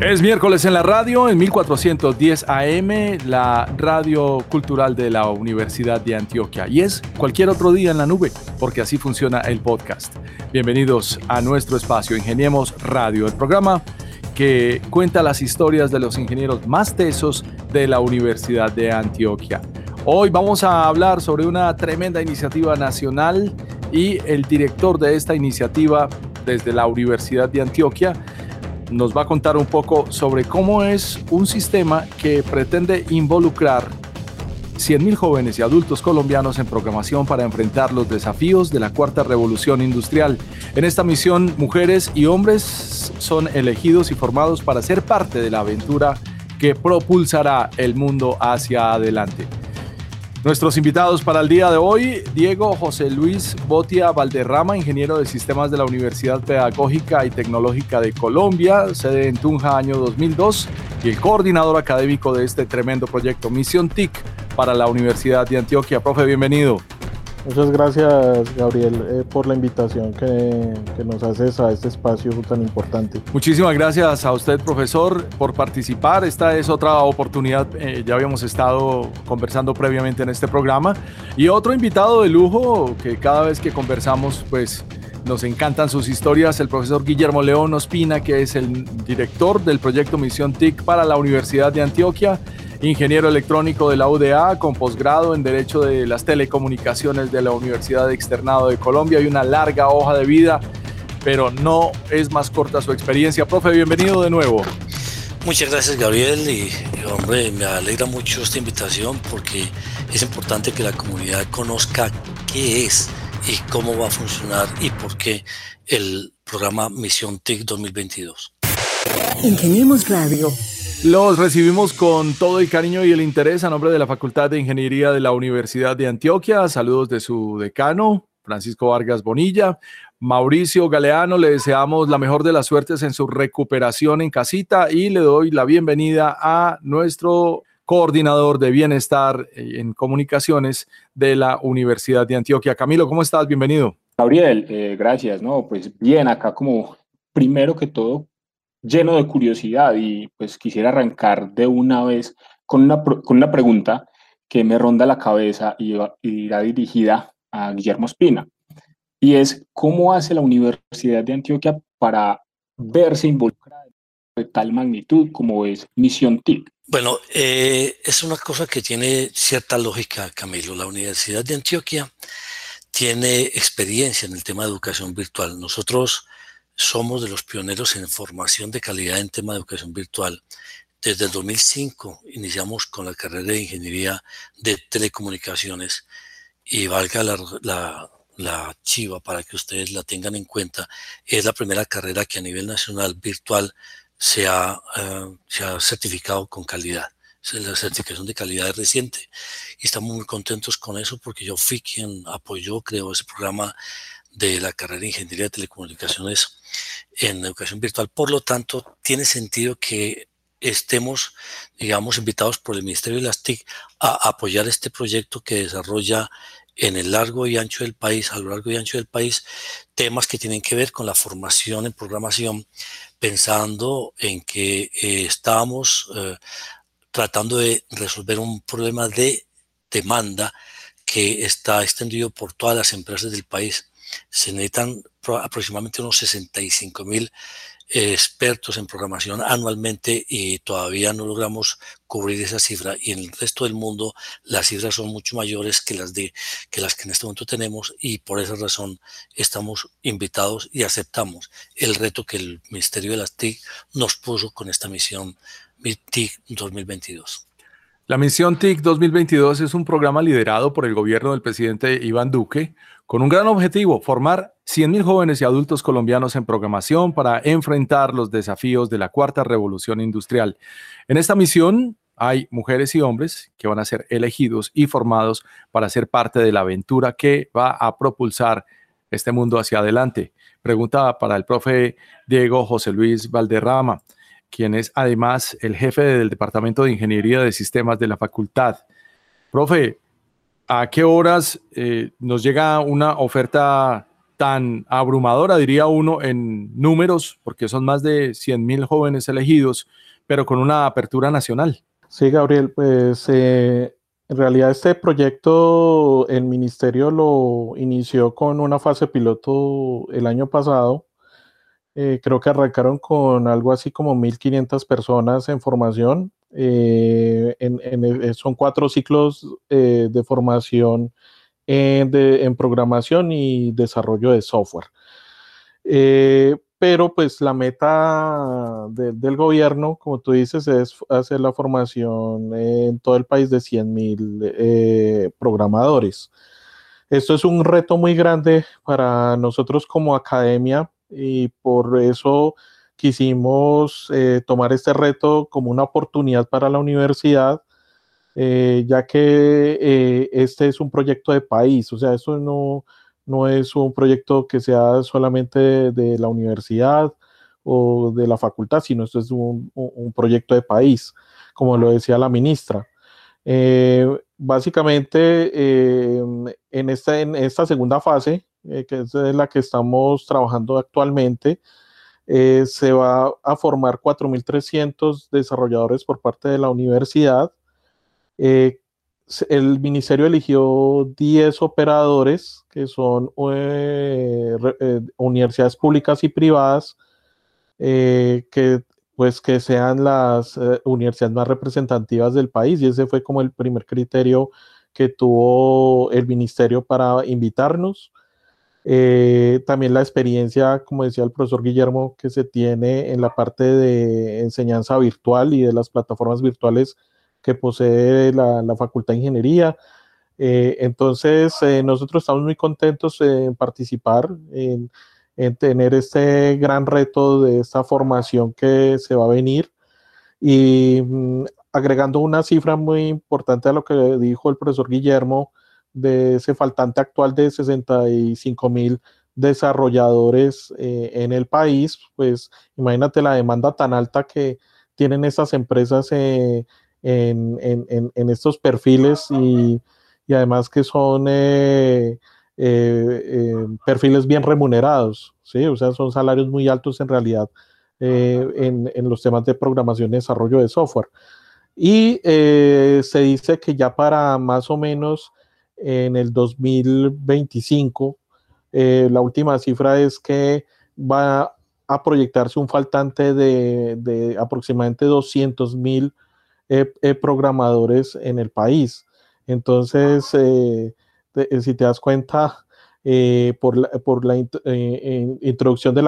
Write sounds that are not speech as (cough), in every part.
Es miércoles en la radio, en 1410 AM, la radio cultural de la Universidad de Antioquia. Y es cualquier otro día en la nube, porque así funciona el podcast. Bienvenidos a nuestro espacio Ingeniemos Radio, el programa que cuenta las historias de los ingenieros más tesos de la Universidad de Antioquia. Hoy vamos a hablar sobre una tremenda iniciativa nacional y el director de esta iniciativa desde la Universidad de Antioquia nos va a contar un poco sobre cómo es un sistema que pretende involucrar 100.000 jóvenes y adultos colombianos en programación para enfrentar los desafíos de la cuarta revolución industrial. En esta misión, mujeres y hombres son elegidos y formados para ser parte de la aventura que propulsará el mundo hacia adelante. Nuestros invitados para el día de hoy, Diego José Luis Botia Valderrama, ingeniero de sistemas de la Universidad Pedagógica y Tecnológica de Colombia, sede en Tunja año 2002, y el coordinador académico de este tremendo proyecto, Misión TIC, para la Universidad de Antioquia. Profe, bienvenido. Muchas gracias, Gabriel, eh, por la invitación que, nos haces a este espacio tan importante. Muchísimas gracias a usted, profesor, por participar. Esta es otra oportunidad, eh, ya habíamos estado conversando previamente en este programa. Y otro invitado de lujo que cada vez que conversamos, pues nos encantan sus historias, el profesor Guillermo León Ospina, que es el director del proyecto Misión TIC para la Universidad de Antioquia ingeniero electrónico de la UDA con posgrado en Derecho de las Telecomunicaciones de la Universidad Externado de Colombia y una larga hoja de vida, pero no es más corta su experiencia. Profe, bienvenido de nuevo. Muchas gracias Gabriel y, hombre, me alegra mucho esta invitación porque es importante que la comunidad conozca qué es y cómo va a funcionar y por qué el programa Misión TIC 2022. Ingeniemos Radio los recibimos con todo el cariño y el interés a nombre de la Facultad de Ingeniería de la Universidad de Antioquia. Saludos de su decano, Francisco Vargas Bonilla. Mauricio Galeano, le deseamos la mejor de las suertes en su recuperación en casita y le doy la bienvenida a nuestro coordinador de bienestar en comunicaciones de la Universidad de Antioquia. Camilo, ¿cómo estás? Bienvenido. Gabriel, eh, gracias. No, pues bien, acá como primero que todo lleno de curiosidad y pues quisiera arrancar de una vez con una, con una pregunta que me ronda la cabeza y, irá dirigida a Guillermo Espina. Y es, ¿cómo hace la Universidad de Antioquia para verse involucrada de tal magnitud como es Misión TIC? Bueno, eh, es una cosa que tiene cierta lógica, Camilo. La Universidad de Antioquia tiene experiencia en el tema de educación virtual. Nosotros somos de los pioneros en formación de calidad en tema de educación virtual. Desde el 2005 iniciamos con la carrera de ingeniería de telecomunicaciones y valga la, chiva para que ustedes la tengan en cuenta, es la primera carrera que a nivel nacional virtual se ha, eh, se ha certificado con calidad. La certificación de calidad es reciente y estamos muy contentos con eso porque yo fui quien apoyó, creo, ese programa de la carrera de Ingeniería de Telecomunicaciones en educación virtual. Por lo tanto, tiene sentido que estemos, digamos, invitados por el Ministerio de las TIC a apoyar este proyecto que desarrolla en el largo y ancho del país, a lo largo y ancho del país, temas que tienen que ver con la formación en programación, pensando en que eh, estamos eh, tratando de resolver un problema de demanda que está extendido por todas las empresas del país. Se necesitan aproximadamente unos 65 mil expertos en programación anualmente y todavía no logramos cubrir esa cifra y en el resto del mundo las cifras son mucho mayores que las de que las que en este momento tenemos y por esa razón estamos invitados y aceptamos el reto que el Ministerio de las TIC nos puso con esta misión TIC 2022. La misión TIC 2022 es un programa liderado por el gobierno del presidente Iván Duque con un gran objetivo, formar 100.000 jóvenes y adultos colombianos en programación para enfrentar los desafíos de la cuarta revolución industrial. En esta misión hay mujeres y hombres que van a ser elegidos y formados para ser parte de la aventura que va a propulsar este mundo hacia adelante. Pregunta para el profe Diego José Luis Valderrama, quien es además el jefe del Departamento de Ingeniería de Sistemas de la facultad. Profe, ¿a qué horas eh, nos llega una oferta tan abrumadora, diría uno, en números, porque son más de 100 mil jóvenes elegidos, pero con una apertura nacional? Sí, Gabriel, pues eh, en realidad este proyecto el ministerio lo inició con una fase piloto el año pasado. Eh, creo que arrancaron con algo así como 1.500 personas en formación. Eh, en, son cuatro ciclos de formación en programación y desarrollo de software pero pues la meta del gobierno, como tú dices, es hacer la formación en todo el país de 100 mil eh, programadores. Esto es un reto muy grande para nosotros como academia y por eso quisimos eh, tomar este reto como una oportunidad para la universidad, eh, ya que este es un proyecto de país, o sea, eso no no es un proyecto que sea solamente de, la universidad o de la facultad, sino esto es un, proyecto de país, como lo decía la ministra. Eh, básicamente, eh, en, esta, en esta segunda fase, eh, que es la que estamos trabajando actualmente, se va a formar 4.300 desarrolladores por parte de la universidad el ministerio eligió 10 operadores que son eh, eh, universidades públicas y privadas eh, que pues que sean las universidades más representativas del país y ese fue como el primer criterio que tuvo el ministerio para invitarnos. También la experiencia, como decía el profesor Guillermo, que se tiene en la parte de enseñanza virtual y de las plataformas virtuales que posee la, Facultad de Ingeniería. Eh, entonces, eh, nosotros estamos muy contentos en participar, en, tener este gran reto de esta formación que se va a venir. Y mm, agregando una cifra muy importante a lo que dijo el profesor Guillermo, de ese faltante actual de 65 mil desarrolladores eh, en el país, pues imagínate la demanda tan alta que tienen estas empresas en, estos perfiles y, además que son eh, eh, eh, perfiles bien remunerados, ¿sí? O sea, son salarios muy altos en realidad en, los temas de programación y desarrollo de software. Y se dice que ya para más o menos en el 2025, la última cifra es que va a proyectarse un faltante de, aproximadamente 200 mil programadores en el país. Entonces, eh, eh, si te das cuenta, eh, por la, introducción de,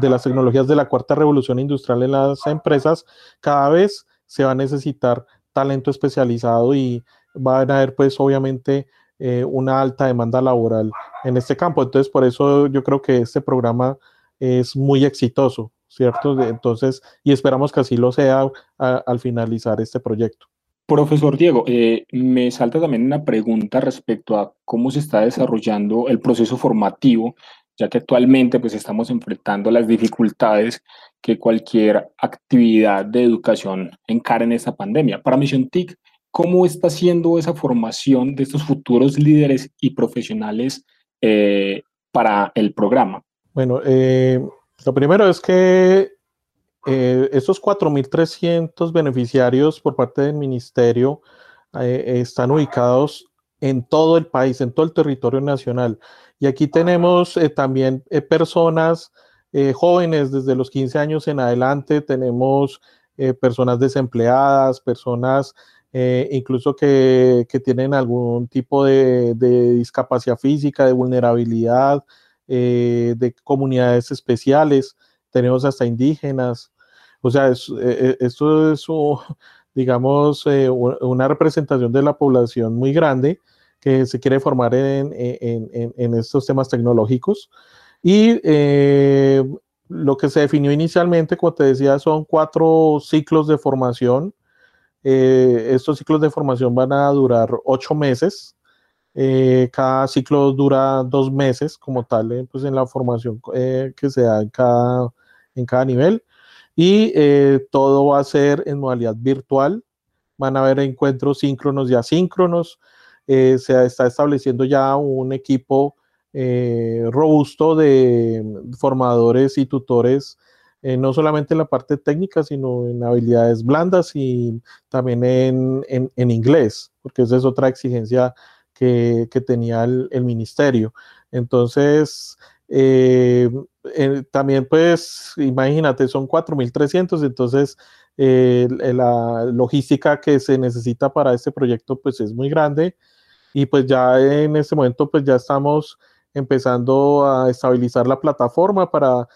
de las tecnologías de la cuarta revolución industrial en las empresas, cada vez se va a necesitar talento especializado y van a haber, pues, obviamente, una alta demanda laboral en este campo. Entonces, por eso yo creo que este programa es muy exitoso. ¿cierto? Entonces, y esperamos que así lo sea al finalizar este proyecto. Profesor Diego, eh, me salta también una pregunta respecto a cómo se está desarrollando el proceso formativo, ya que actualmente pues estamos enfrentando las dificultades que cualquier actividad de educación encara en esta pandemia. Para Mission TIC, ¿cómo está siendo esa formación de estos futuros líderes y profesionales eh, para el programa? Bueno, eh, lo primero es que eh, estos 4.300 beneficiarios por parte del ministerio eh, están ubicados en todo el país, en todo el territorio nacional. Y aquí tenemos eh, también personas jóvenes desde los 15 años en adelante, tenemos personas desempleadas, personas incluso que, tienen algún tipo de discapacidad física, de vulnerabilidad, eh, de comunidades especiales, tenemos hasta indígenas, o sea, es, eh, eh, esto es, (laughs) digamos, una representación de la población muy grande que se quiere formar en, estos temas tecnológicos. Y lo que se definió inicialmente, como te decía, son cuatro ciclos de formación. Estos ciclos de formación van a durar ocho meses Eh, cada ciclo dura dos meses como tal, eh, pues en la formación eh, que se da en cada, en cada nivel. Y todo va a ser en modalidad virtual. Van a haber encuentros síncronos y asíncronos. se está estableciendo ya un equipo robusto de formadores y tutores no solamente en la parte técnica, sino en habilidades blandas y también en, en, en inglés, porque esa es otra exigencia que, tenía el, ministerio. Entonces, eh, eh, también pues, imagínate, son 4.300, entonces eh, la logística que se necesita para este proyecto pues es muy grande y pues ya en este momento pues ya estamos empezando a estabilizar la plataforma para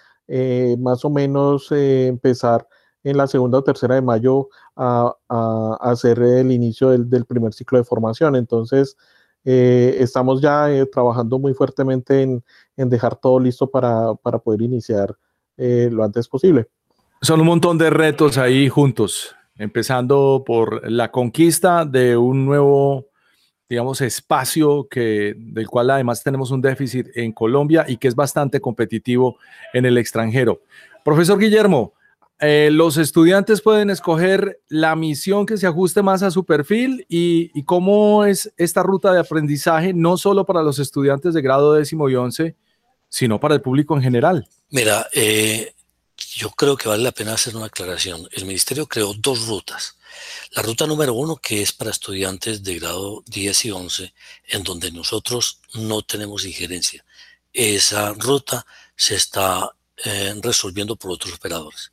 más o menos empezar en la segunda o tercera de mayo a, hacer el inicio del, primer ciclo de formación. Entonces, eh, estamos ya eh, trabajando muy fuertemente en, dejar todo listo para, poder iniciar eh, lo antes posible. Son un montón de retos ahí juntos, empezando por la conquista de un nuevo, digamos, espacio que, del cual además tenemos un déficit en Colombia y que es bastante competitivo en el extranjero. Profesor Guillermo, eh, los estudiantes pueden escoger la misión que se ajuste más a su perfil y, cómo es esta ruta de aprendizaje, no solo para los estudiantes de grado décimo y once, sino para el público en general. Mira, eh, yo creo que vale la pena hacer una aclaración. El ministerio creó dos rutas. La ruta número uno, que es para estudiantes de grado 10 y 11, en donde nosotros no tenemos injerencia. Esa ruta se está eh, resolviendo por otros operadores.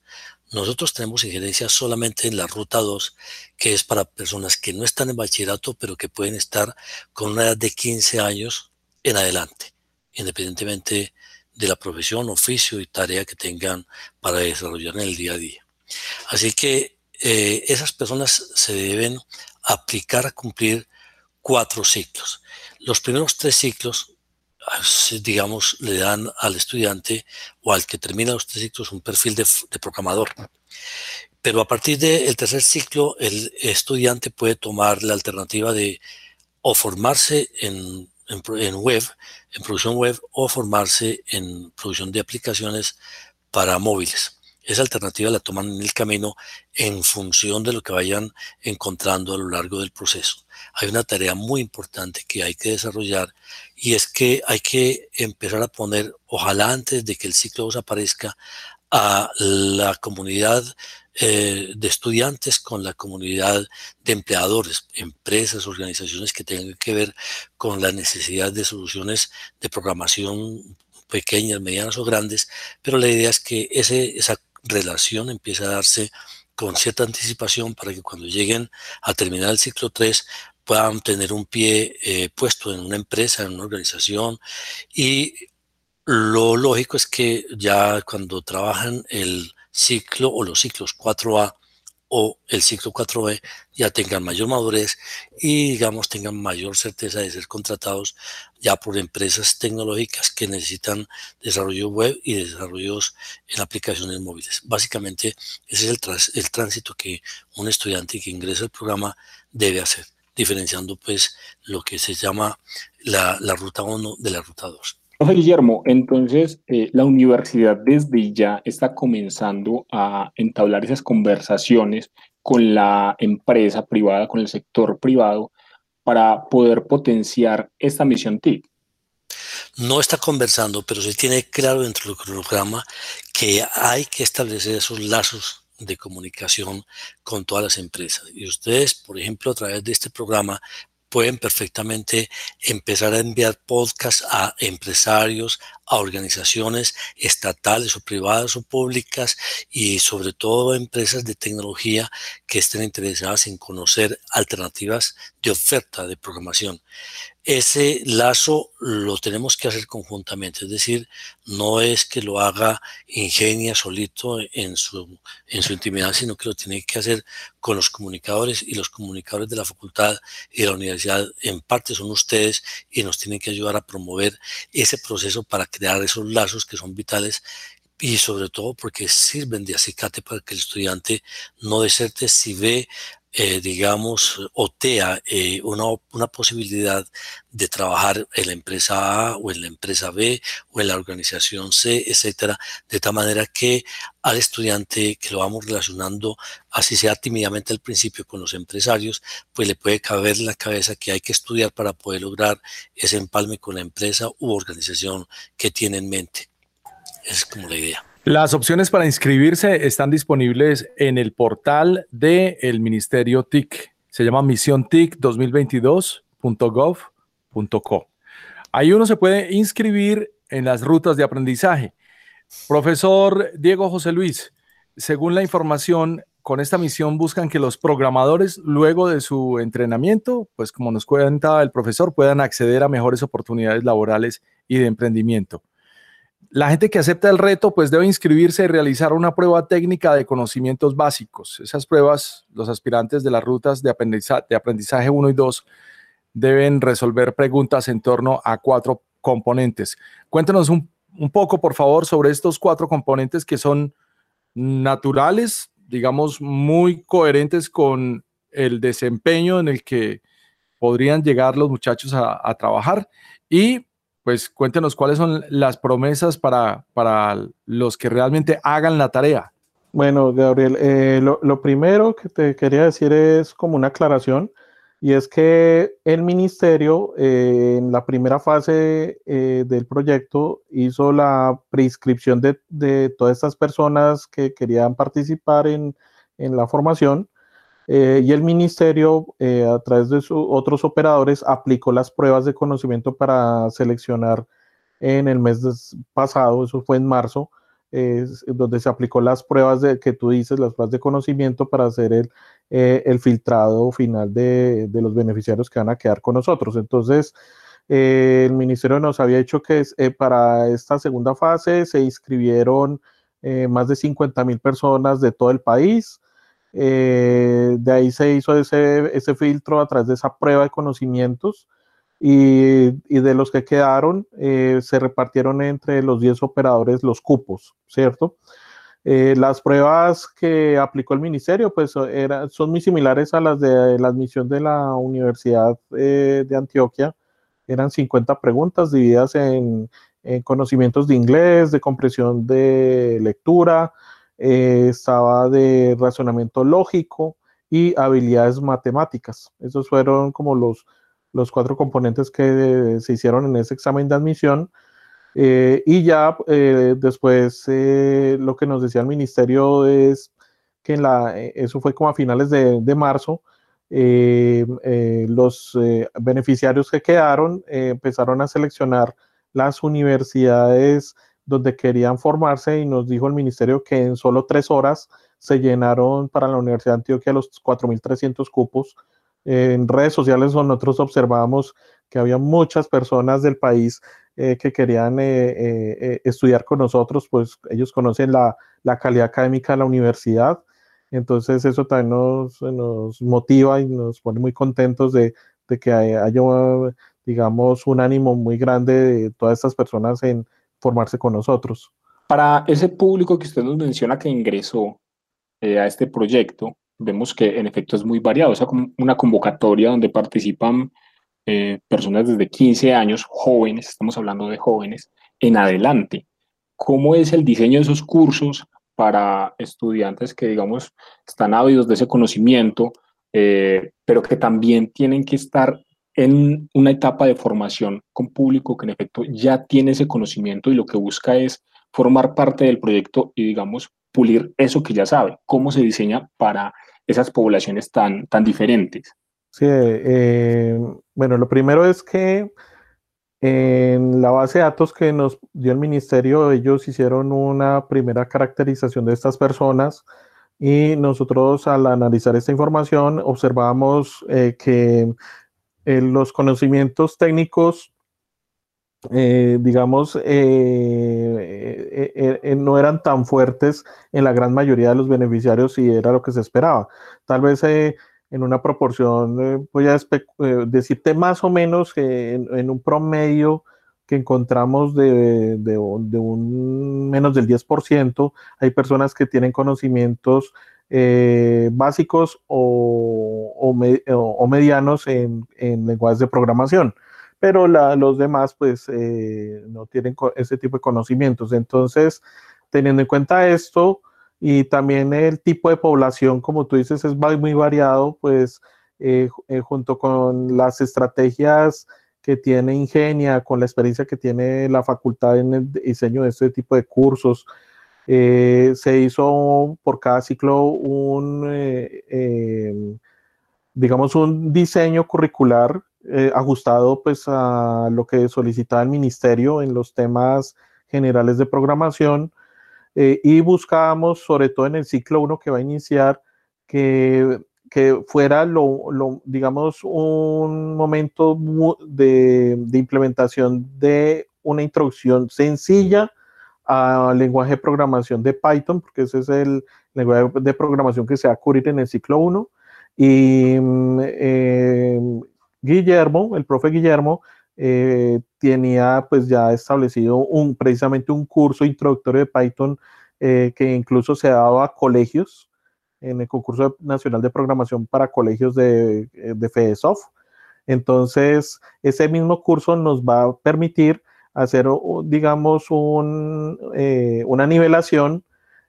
Nosotros tenemos injerencia solamente en la ruta 2, que es para personas que no están en bachillerato, pero que pueden estar con una edad de 15 años en adelante, independientemente de la profesión, oficio y tarea que tengan para desarrollar en el día a día. Así que eh, esas personas se deben aplicar a cumplir cuatro ciclos. Los primeros tres ciclos digamos, le dan al estudiante o al que termina los tres ciclos un perfil de, programador. Pero a partir del tercer ciclo, el estudiante puede tomar la alternativa de o formarse en, en, web, en producción web, o formarse en producción de aplicaciones para móviles. Esa alternativa la toman en el camino en función de lo que vayan encontrando a lo largo del proceso. Hay una tarea muy importante que hay que desarrollar y es que hay que empezar a poner, ojalá antes de que el ciclo 2 aparezca, a la comunidad eh, de estudiantes con la comunidad de empleadores, empresas, organizaciones que tengan que ver con la necesidad de soluciones de programación pequeñas, medianas o grandes, pero la idea es que ese, esa relación empiece a darse con cierta anticipación para que cuando lleguen a terminar el ciclo 3 puedan tener un pie eh, puesto en una empresa, en una organización. Y lo lógico es que ya cuando trabajan el ciclo o los ciclos 4A o el ciclo 4B ya tengan mayor madurez y digamos tengan mayor certeza de ser contratados ya por empresas tecnológicas que necesitan desarrollo web y desarrollos en aplicaciones móviles. Básicamente ese es el, el tránsito que un estudiante que ingresa al programa debe hacer diferenciando pues lo que se llama la, ruta 1 de la ruta 2. Profe Guillermo, entonces eh, la universidad desde ya está comenzando a entablar esas conversaciones con la empresa privada, con el sector privado, para poder potenciar esta misión TIC. No está conversando, pero se tiene claro dentro del programa que hay que establecer esos lazos de comunicación con todas las empresas. Y ustedes, por ejemplo, a través de este programa, pueden perfectamente empezar a enviar podcasts a empresarios, a organizaciones estatales o privadas o públicas y sobre todo a empresas de tecnología que estén interesadas en conocer alternativas de oferta de programación. Ese lazo lo tenemos que hacer conjuntamente, es decir, no es que lo haga Ingenia solito en su, en su intimidad, sino que lo tiene que hacer con los comunicadores y los comunicadores de la facultad y de la universidad en parte son ustedes y nos tienen que ayudar a promover ese proceso para crear esos lazos que son vitales y sobre todo porque sirven de acicate para que el estudiante no deserte si ve eh, digamos, otea eh, una, una, posibilidad de trabajar en la empresa A o en la empresa B o en la organización C, etcétera, de tal manera que al estudiante que lo vamos relacionando, así sea tímidamente al principio con los empresarios, pues le puede caber en la cabeza que hay que estudiar para poder lograr ese empalme con la empresa u organización que tiene en mente. Es como la idea. Las opciones para inscribirse están disponibles en el portal del Ministerio TIC. Se llama misiontic2022.gov.co. Ahí uno se puede inscribir en las rutas de aprendizaje. Profesor Diego José Luis, según la información, con esta misión buscan que los programadores, luego de su entrenamiento, pues como nos cuenta el profesor, puedan acceder a mejores oportunidades laborales y de emprendimiento. La gente que acepta el reto, pues debe inscribirse y realizar una prueba técnica de conocimientos básicos. Esas pruebas, los aspirantes de las rutas de aprendizaje, de aprendizaje 1 y 2 deben resolver preguntas en torno a cuatro componentes. Cuéntenos un, un poco, por favor, sobre estos cuatro componentes que son naturales, digamos, muy coherentes con el desempeño en el que podrían llegar los muchachos a, a trabajar y pues cuéntenos cuáles son las promesas para, para los que realmente hagan la tarea. Bueno, Gabriel, eh, lo, primero que te quería decir es como una aclaración, y es que el ministerio eh, en la primera fase eh, del proyecto hizo la prescripción de, de, todas estas personas que querían participar en, en la formación eh, y el ministerio, eh, a través de otros operadores, aplicó las pruebas de conocimiento para seleccionar en el mes pasado, eso fue en marzo, donde se aplicó las pruebas de, que tú dices, las pruebas de conocimiento para hacer el, eh, el filtrado final de, de, los beneficiarios que van a quedar con nosotros. Entonces, el ministerio nos había dicho que para esta segunda fase se inscribieron más de 50 mil personas de todo el país. Eh, de ahí se hizo ese, ese, filtro a través de esa prueba de conocimientos y, y de los que quedaron eh, se repartieron entre los 10 operadores los cupos, ¿cierto? Eh, las pruebas que aplicó el ministerio pues era, son muy similares a las de la admisión de la Universidad de Antioquia. Eran 50 preguntas divididas en, en conocimientos de inglés, de comprensión de lectura, eh, estaba de razonamiento lógico y habilidades matemáticas. Esos fueron como los, los cuatro componentes que se hicieron en ese examen de admisión. Eh, y ya eh, después lo que nos decía el ministerio es que en la, eso fue como a finales de, de marzo, los beneficiarios que quedaron empezaron a seleccionar las universidades donde querían formarse y nos dijo el ministerio que en solo tres horas se llenaron para la Universidad de Antioquia los 4.300 cupos. en redes sociales nosotros observamos que había muchas personas del país eh, que querían eh, eh, estudiar con nosotros, pues ellos conocen la, la, calidad académica de la universidad. Entonces eso también nos, nos motiva y nos pone muy contentos de, de que haya, digamos, un ánimo muy grande de todas estas personas en, formarse con nosotros. Para ese público que usted nos menciona que ingresó eh, a este proyecto, vemos que en efecto es muy variado, es una convocatoria donde participan eh, personas desde 15 años, jóvenes, estamos hablando de jóvenes, en adelante. ¿Cómo es el diseño de esos cursos para estudiantes que, digamos, están ávidos de ese conocimiento, eh, pero que también tienen que estar en una etapa de formación con público que en efecto ya tiene ese conocimiento y lo que busca es formar parte del proyecto y digamos pulir eso que ya sabe, cómo se diseña para esas poblaciones tan, tan diferentes. Sí, eh, bueno, lo primero es que en la base de datos que nos dio el ministerio, ellos hicieron una primera caracterización de estas personas y nosotros al analizar esta información observamos eh, que eh, los conocimientos técnicos, eh, digamos, eh, no eran tan fuertes en la gran mayoría de los beneficiarios y era lo que se esperaba. Tal vez en una proporción, voy a decirte más o menos que en, un promedio que encontramos de, un menos del 10%, hay personas que tienen conocimientos eh, básicos o, medianos en, lenguajes de programación, pero los demás pues eh, no tienen ese tipo de conocimientos. Entonces, teniendo en cuenta esto y también el tipo de población, como tú dices, es muy variado, pues eh, junto con las estrategias que tiene Ingenia, con la experiencia que tiene la facultad en el diseño de este tipo de cursos, eh, se hizo por cada ciclo un, eh, em, digamos, un diseño curricular eh, ajustado pues a lo que solicitaba el ministerio en los temas generales de programación y buscábamos, sobre todo en el ciclo 1 que va a iniciar, que, que fuera lo, digamos, un momento de implementación de una introducción sencilla al lenguaje de programación de Python, porque ese es el lenguaje de programación que se va a cubrir en el ciclo 1. Y eh, Guillermo, el profe Guillermo, eh, tenía pues ya establecido un, precisamente un curso introductorio de Python eh, que incluso se daba a colegios en el concurso nacional de programación para colegios de, de FEDESOFT. Entonces, ese mismo curso nos va a permitir hacer, digamos, eh, una nivelación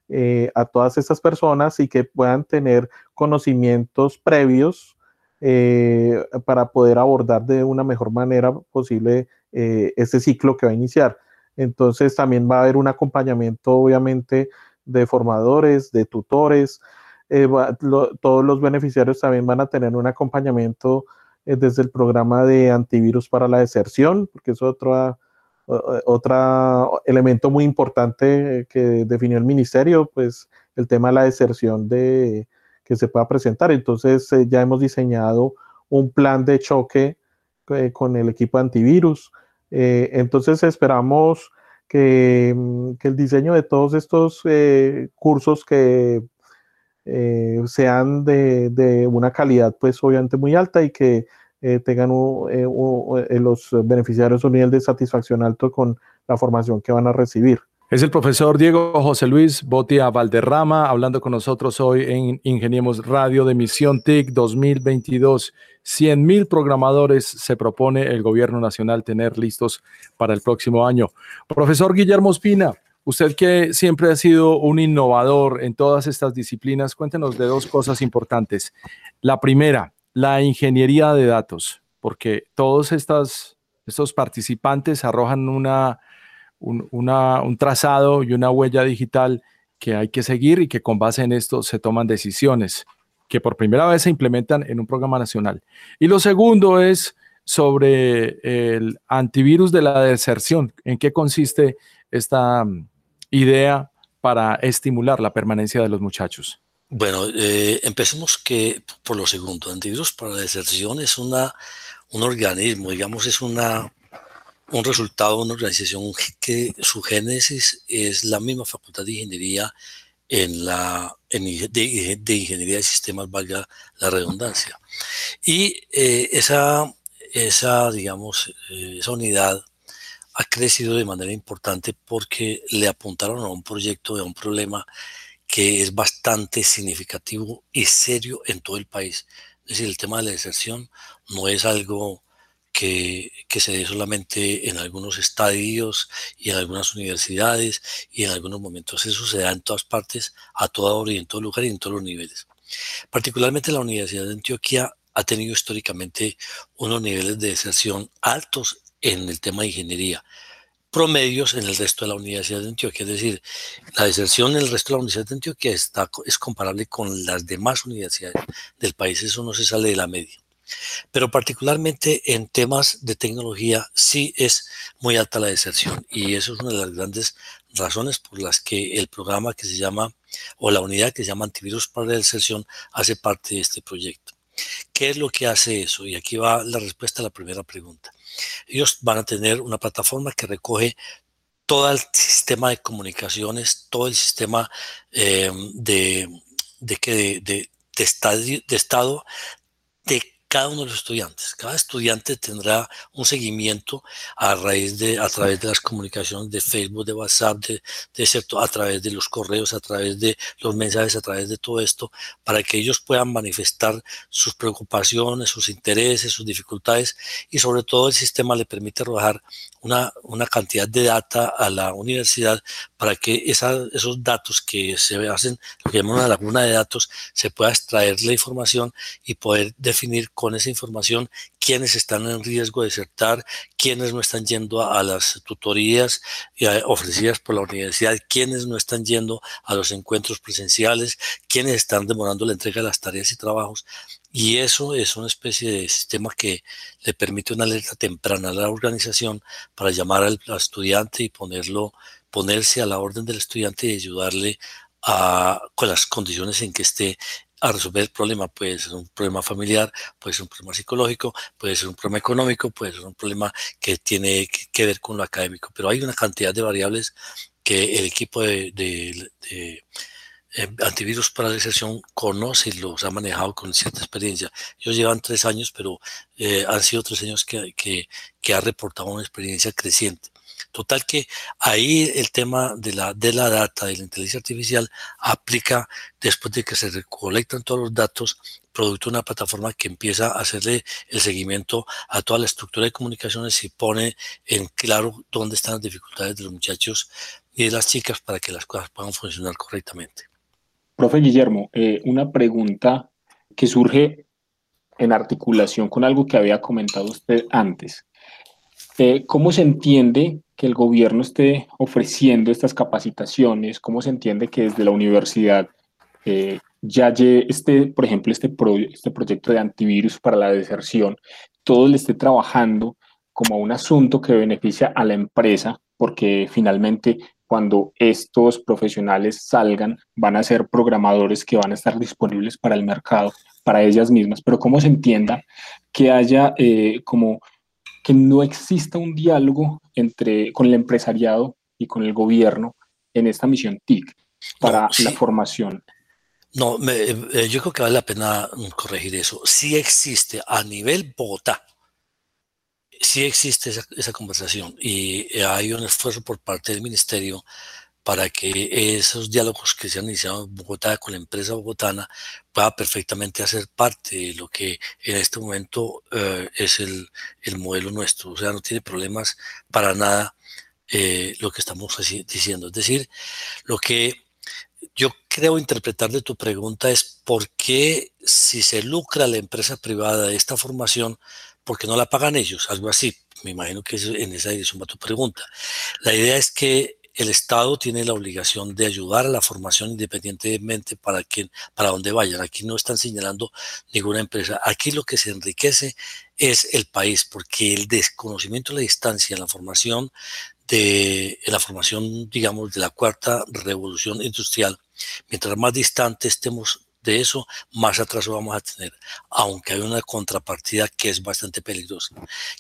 eh, a todas estas personas y que puedan tener conocimientos previos eh, para poder abordar de una mejor manera posible este ciclo que va a iniciar. Entonces también va a haber un acompañamiento, obviamente, de formadores, de tutores. todos los beneficiarios también van a tener un acompañamiento desde el programa de antivirus para la deserción, porque es otra otro elemento muy importante que definió el ministerio, pues el tema de la deserción de, que se pueda presentar. Entonces eh, ya hemos diseñado un plan de choque eh, con el equipo antivirus. Eh, entonces esperamos que, mm, que, el diseño de todos estos cursos que sean de, de, una calidad pues obviamente muy alta y que eh, tengan eh, eh, los beneficiarios un nivel de satisfacción alto con la formación que van a recibir. Es el profesor Diego José Luis Botia Valderrama hablando con nosotros hoy en Ingeniemos Radio de Misión TIC 2022. 100 mil programadores se propone el gobierno nacional tener listos para el próximo año. Profesor Guillermo Espina, usted que siempre ha sido un innovador en todas estas disciplinas, cuéntenos de dos cosas importantes. La primera, la ingeniería de datos, porque todos estas, estos participantes arrojan una, un, trazado y una huella digital que hay que seguir y que con base en esto se toman decisiones que por primera vez se implementan en un programa nacional. Y lo segundo es sobre el antivirus de la deserción. ¿En qué consiste esta idea para estimular la permanencia de los muchachos? Bueno, eh, empecemos que por lo segundo, Antivirus para la Deserción es una, un organismo, digamos, es una, un resultado de una organización que su génesis es la misma facultad de ingeniería en la, de, ingeniería de sistemas, valga la redundancia. Y eh, esa, esa, digamos, eh, esa unidad ha crecido de manera importante porque le apuntaron a un proyecto, a un problema que es bastante significativo y serio en todo el país. Es decir, el tema de la deserción no es algo que, se dé solamente en algunos estadios y en algunas universidades y en algunos momentos. Eso se da en todas partes, a toda hora y en todo lugar y en todos los niveles. Particularmente la Universidad de Antioquia ha tenido históricamente unos niveles de deserción altos en el tema de ingeniería promedios en el resto de la Universidad de Antioquia. Es decir, la deserción en el resto de la Universidad de Antioquia está, es comparable con las demás universidades del país. Eso no se sale de la media. Pero particularmente en temas de tecnología sí es muy alta la deserción y eso es una de las grandes razones por las que el programa que se llama, o la unidad que se llama Antivirus para la Deserción hace parte de este proyecto. ¿Qué es lo que hace eso? Y aquí va la respuesta a la primera pregunta. Ellos van a tener una plataforma que recoge todo el sistema de comunicaciones, todo el sistema em, de, de, de, de, estado, de cada uno de los estudiantes. Cada estudiante tendrá un seguimiento a raíz de, a través de las comunicaciones de Facebook, de WhatsApp, de, de a través de los correos, a través de los mensajes, a través de todo esto, para que ellos puedan manifestar sus preocupaciones, sus intereses, sus dificultades y sobre todo el sistema le permite arrojar una, una cantidad de data a la universidad para que esos datos que se hacen, lo que llamamos una laguna de datos, se pueda extraer la información y poder definir con esa información quiénes están en riesgo de desertar, quiénes no están yendo a, las tutorías eh, ofrecidas por la universidad, quiénes no están yendo a los encuentros presenciales, quiénes están demorando la entrega de las tareas y trabajos. Y eso es una especie de sistema que le permite una alerta temprana a la organización para llamar al, estudiante y ponerlo, ponerse a la orden del estudiante y ayudarle a, con las condiciones en que esté a resolver el problema. Puede ser un problema familiar, puede ser un problema psicológico, puede ser un problema económico, puede ser un problema que tiene que ver con lo académico. Pero hay una cantidad de variables que el equipo de, eh, antivirus para la deserción conoce y los ha manejado con cierta experiencia. Ellos llevan tres años, pero eh, han sido tres años que, que, que ha reportado una experiencia creciente. Total que ahí el tema de la, de la data, de la inteligencia artificial, aplica después de que se recolectan todos los datos, producto de una plataforma que empieza a hacerle el seguimiento a toda la estructura de comunicaciones y pone en claro dónde están las dificultades de los muchachos y de las chicas para que las cosas puedan funcionar correctamente. Profe Guillermo, eh, una pregunta que surge en articulación con algo que había comentado usted antes. Eh, ¿Cómo se entiende que el gobierno esté ofreciendo estas capacitaciones? ¿Cómo se entiende que desde la universidad eh, ya este, por ejemplo, este, este proyecto de antivirus para la deserción, todo le esté trabajando como un asunto que beneficia a la empresa, porque finalmente cuando estos profesionales salgan van a ser programadores que van a estar disponibles para el mercado, para ellas mismas, pero cómo se entienda que haya eh, como que no exista un diálogo entre, con el empresariado y con el gobierno en esta misión TIC para la formación. No, eh, yo creo que vale la pena corregir eso. Sí existe a nivel Bogotá, sí existe esa, conversación y eh, hay un esfuerzo por parte del ministerio para que esos diálogos que se han iniciado en Bogotá con la empresa bogotana pueda perfectamente hacer parte de lo que en este momento eh, es el, el, modelo nuestro. O sea, no tiene problemas para nada eh, lo que estamos diciendo. Es decir, lo que yo creo interpretar de tu pregunta es por qué si se lucra la empresa privada de esta formación, ¿por qué no la pagan ellos? Algo así. Me imagino que en esa dirección tu pregunta. La idea es que el Estado tiene la obligación de ayudar a la formación independientemente para quien, para dónde vayan. Aquí no están señalando ninguna empresa. Aquí lo que se enriquece es el país, porque el desconocimiento de la distancia en la formación de en la formación, digamos, de la cuarta revolución industrial, mientras más distante estemos de eso, más atraso vamos a tener, aunque hay una contrapartida que es bastante peligrosa.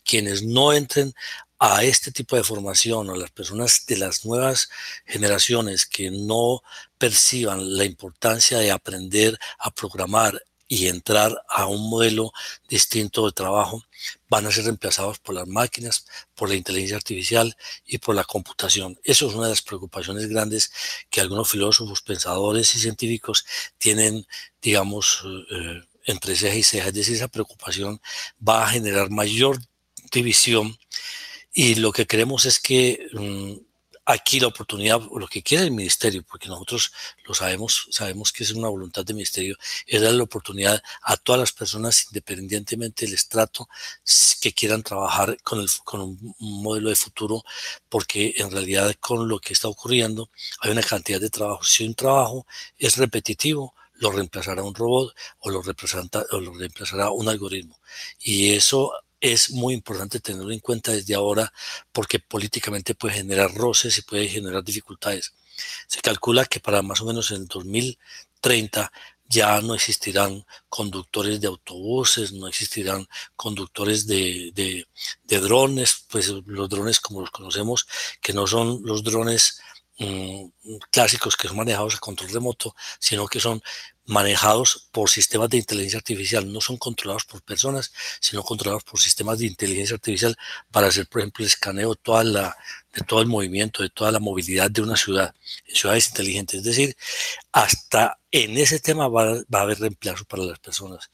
Quienes no entren a este tipo de formación, a las personas de las nuevas generaciones que no perciban la importancia de aprender a programar y entrar a un modelo distinto de trabajo, van a ser reemplazados por las máquinas, por la inteligencia artificial y por la computación. Eso es una de las preocupaciones grandes que algunos filósofos, pensadores y científicos tienen, digamos, eh, entre ceja y ceja. Es decir, esa preocupación va a generar mayor división y lo que queremos es que mm, aquí la oportunidad, lo que quiere el ministerio, porque nosotros lo sabemos, sabemos que es una voluntad del ministerio, es dar la oportunidad a todas las personas, independientemente del estrato, que quieran trabajar con, el, con un modelo de futuro, porque en realidad con lo que está ocurriendo hay una cantidad de trabajo. Si un trabajo es repetitivo, lo reemplazará un robot o lo, o lo reemplazará un algoritmo. Y eso es muy importante tenerlo en cuenta desde ahora porque políticamente puede generar roces y puede generar dificultades. Se calcula que para más o menos en 2030 ya no existirán conductores de autobuses, no existirán conductores de, de, drones, pues los drones como los conocemos, que no son los drones mm, clásicos que son manejados a control remoto, sino que son manejados por sistemas de inteligencia artificial, no son controlados por personas, sino controlados por sistemas de inteligencia artificial para hacer, por ejemplo, el escaneo de todo el movimiento, de toda la movilidad de una ciudad, ciudades inteligentes. Es decir, hasta en ese tema va a haber reemplazo para las personas.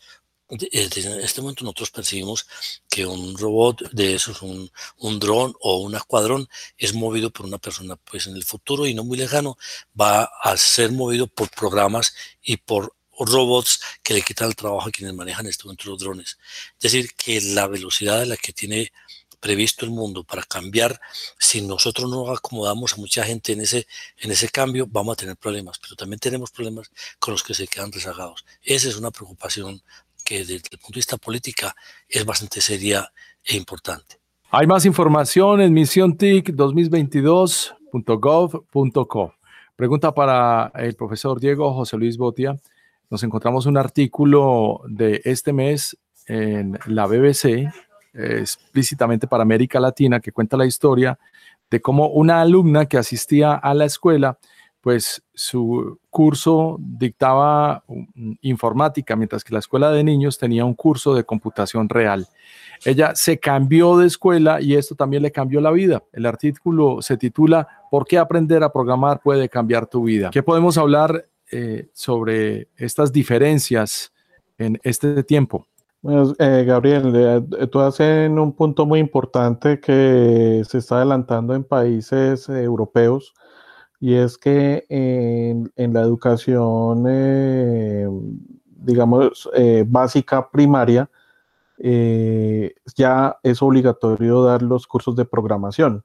Eh, en este momento nosotros percibimos que un robot de esos, un, un dron o un escuadrón, es movido por una persona. Pues en el futuro y no muy lejano va a ser movido por programas y por robots que le quitan el trabajo a quienes manejan este momento los drones. Es decir, que la velocidad a la que tiene previsto el mundo para cambiar, si nosotros no acomodamos a mucha gente en ese, en ese cambio, vamos a tener problemas, pero también tenemos problemas con los que se quedan rezagados. Esa es una preocupación que desde el punto de vista política es bastante seria e importante. Hay más información en misiontic2022.gov.co. Pregunta para el profesor Diego José Luis Botia. Nos encontramos un artículo de este mes en la BBC, explícitamente para América Latina, que cuenta la historia de cómo una alumna que asistía a la escuela pues su curso dictaba informática, mientras que la escuela de niños tenía un curso de computación real. Ella se cambió de escuela y esto también le cambió la vida. El artículo se titula ¿Por qué aprender a programar puede cambiar tu vida? ¿Qué podemos hablar eh, sobre estas diferencias en este tiempo? Eh, Gabriel, eh, tú haces un punto muy importante que se está adelantando en países europeos y es que en, la educación, eh, digamos, eh, básica primaria, eh, ya es obligatorio dar los cursos de programación.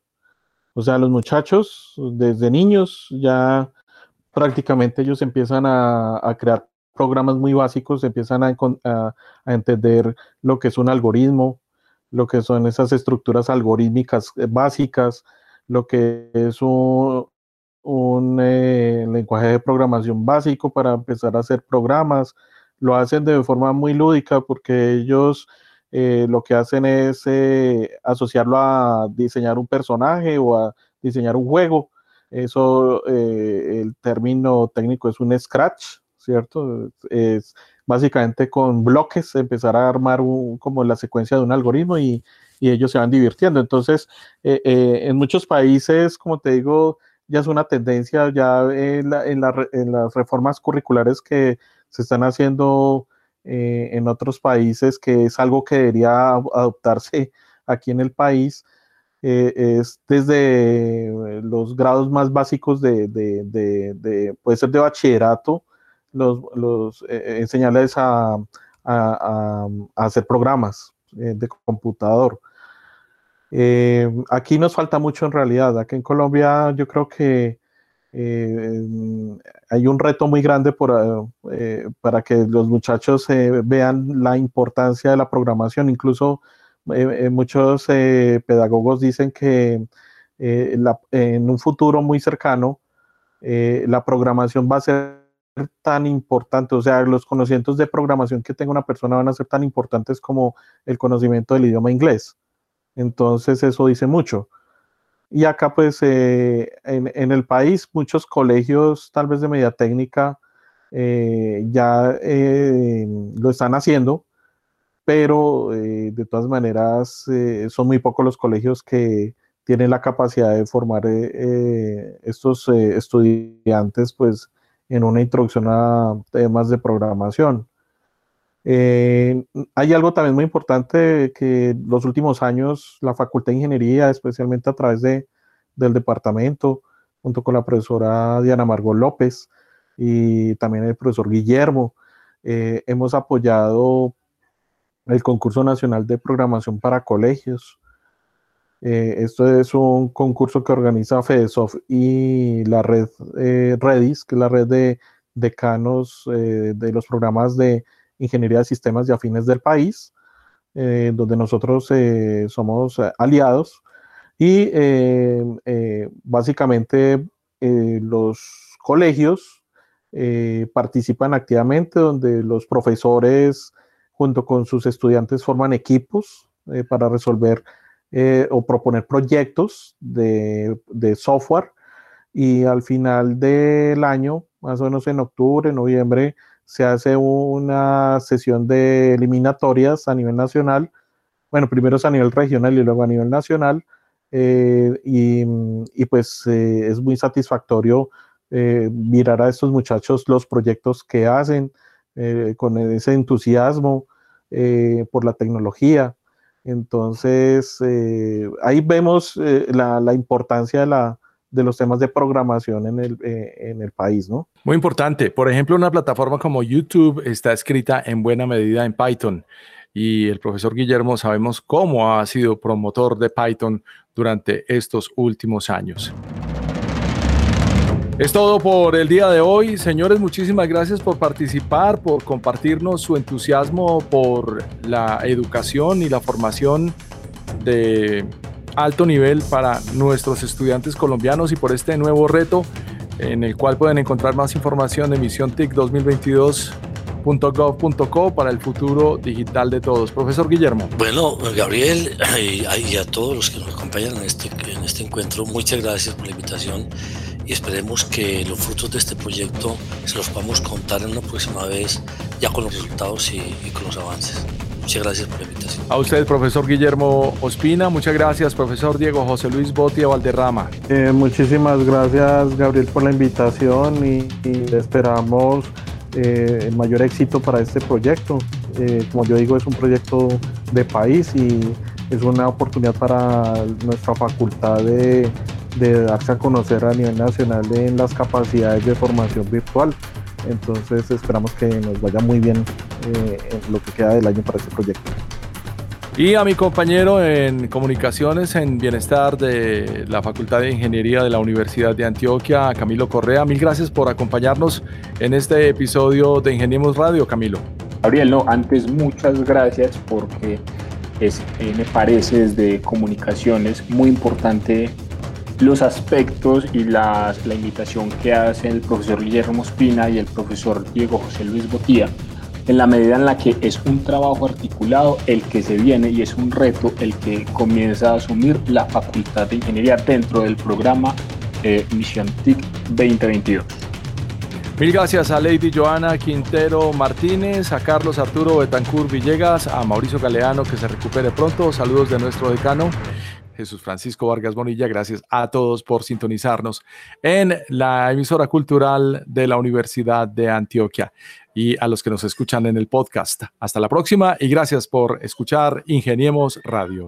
O sea, los muchachos desde niños ya prácticamente ellos empiezan a, crear programas muy básicos, empiezan a, a, entender lo que es un algoritmo, lo que son esas estructuras algorítmicas básicas, lo que es un, un eh, lenguaje de programación básico para empezar a hacer programas. Lo hacen de forma muy lúdica porque ellos eh, lo que hacen es eh, asociarlo a diseñar un personaje o a diseñar un juego. Eso, el término técnico es un scratch, ¿cierto? Es básicamente con bloques empezar a armar como la secuencia de un algoritmo y, y ellos se van divirtiendo. Entonces, en muchos países, como te digo, ya es una tendencia ya en, las reformas curriculares que se están haciendo eh, en otros países, que es algo que debería adoptarse aquí en el país. Eh, es desde los grados más básicos de, puede ser de bachillerato, los, eh, enseñarles a, a, hacer programas de computador. Eh, aquí nos falta mucho en realidad. Aquí en Colombia yo creo que eh, hay un reto muy grande eh, para que los muchachos vean la importancia de la programación. Incluso muchos pedagogos dicen que en un futuro muy cercano la programación va a ser tan importante, o sea, los conocimientos de programación que tenga una persona van a ser tan importantes como el conocimiento del idioma inglés. Entonces eso dice mucho. Y acá pues eh, en, el país muchos colegios tal vez de media técnica eh, ya eh, lo están haciendo, pero de todas maneras son muy pocos los colegios que tienen la capacidad de formar estos estudiantes pues en una introducción a temas de programación. Eh, hay algo también muy importante que los últimos años la Facultad de Ingeniería, especialmente a través de, del departamento, junto con la profesora Diana Margot López y también el profesor Guillermo, eh, hemos apoyado el concurso nacional de programación para colegios. Eh, esto es un concurso que organiza FEDESOF y la red Redis, que es la red de decanos de los programas de Ingeniería de Sistemas y Afines del país, eh, donde nosotros eh, somos eh, aliados. Y básicamente los colegios participan activamente, donde los profesores junto con sus estudiantes forman equipos para resolver o proponer proyectos de, de software. Y al final del año, más o menos en octubre, noviembre, se hace una sesión de eliminatorias a nivel nacional. Bueno, primero es a nivel regional y luego a nivel nacional. Eh, y, pues eh, es muy satisfactorio eh, mirar a estos muchachos los proyectos que hacen con ese entusiasmo por la tecnología. Entonces, ahí vemos la importancia de la, de los temas de programación en el, eh, en el país, ¿no? Muy importante. Por ejemplo, una plataforma como YouTube está escrita en buena medida en Python y el profesor Guillermo sabemos cómo ha sido promotor de Python durante estos últimos años. Es todo por el día de hoy. Señores, muchísimas gracias por participar, por compartirnos su entusiasmo por la educación y la formación de alto nivel para nuestros estudiantes colombianos y por este nuevo reto en el cual pueden encontrar más información en Misión TIC 2022.gov.co para el futuro digital de todos. Profesor Guillermo. Bueno, Gabriel (coughs) y a, todos los que nos acompañan en este, en este encuentro, muchas gracias por la invitación y esperemos que los frutos de este proyecto se los podamos contar en la próxima vez ya con los resultados y con los avances. Muchas gracias por la invitación. A usted, profesor Guillermo Ospina. Muchas gracias, profesor Diego José Luis Botia Valderrama. Eh, muchísimas gracias, Gabriel, por la invitación y, esperamos eh, el mayor éxito para este proyecto. Eh, como yo digo, es un proyecto de país y es una oportunidad para nuestra facultad de, de darse a conocer a nivel nacional en las capacidades de formación virtual. Entonces esperamos que nos vaya muy bien eh, en lo que queda del año para este proyecto. Y a mi compañero en comunicaciones en bienestar de la Facultad de Ingeniería de la Universidad de Antioquia, Camilo Correa, mil gracias por acompañarnos en este episodio de Ingeniemos Radio, Camilo. Gabriel, no, antes muchas gracias porque es, eh, me parece desde comunicaciones muy importante los aspectos y la invitación que hacen el profesor Guillermo Espina y el profesor Diego José Luis Botía, en la medida en la que es un trabajo articulado el que se viene y es un reto el que comienza a asumir la Facultad de Ingeniería dentro del programa eh, Misión TIC 2022. Mil gracias a Lady Joana Quintero Martínez, a Carlos Arturo Betancur Villegas, a Mauricio Galeano, que se recupere pronto. Saludos de nuestro decano. Jesús Francisco Vargas Bonilla. Gracias a todos por sintonizarnos en la emisora cultural de la Universidad de Antioquia y a los que nos escuchan en el podcast. Hasta la próxima y gracias por escuchar Ingeniemos Radio.